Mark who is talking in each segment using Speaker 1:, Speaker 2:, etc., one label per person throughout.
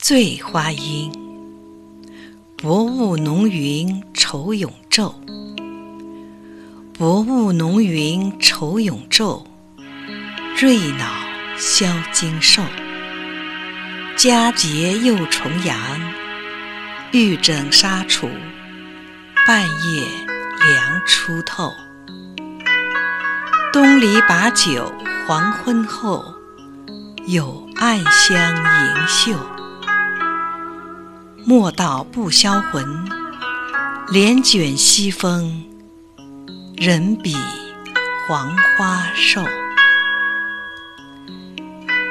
Speaker 1: 醉花阴，薄雾浓云愁永昼。薄雾浓云愁永昼，瑞脑消金兽。佳节又重阳，玉枕纱厨，半夜凉初透。东篱把酒黄昏后，有暗香盈袖。莫道不销魂，帘卷西风，人比黄花瘦。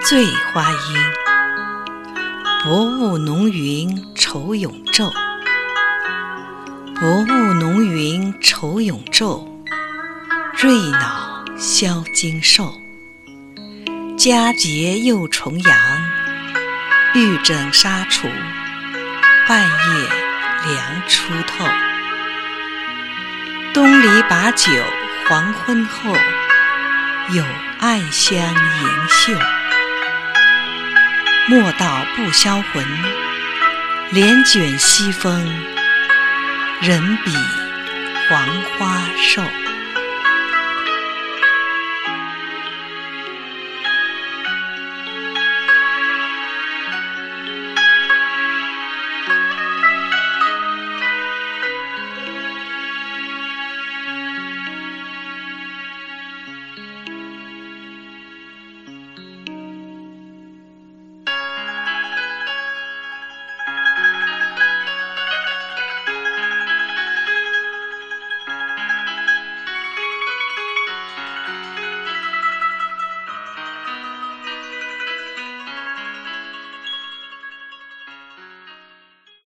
Speaker 1: 醉花阴，薄雾浓云愁永昼。薄雾浓云愁永昼，瑞脑消金兽。佳节又重阳，玉枕纱厨。半夜凉初透，东篱把酒黄昏后，有暗香盈袖。莫道不销魂，帘卷西风，人比黄花瘦。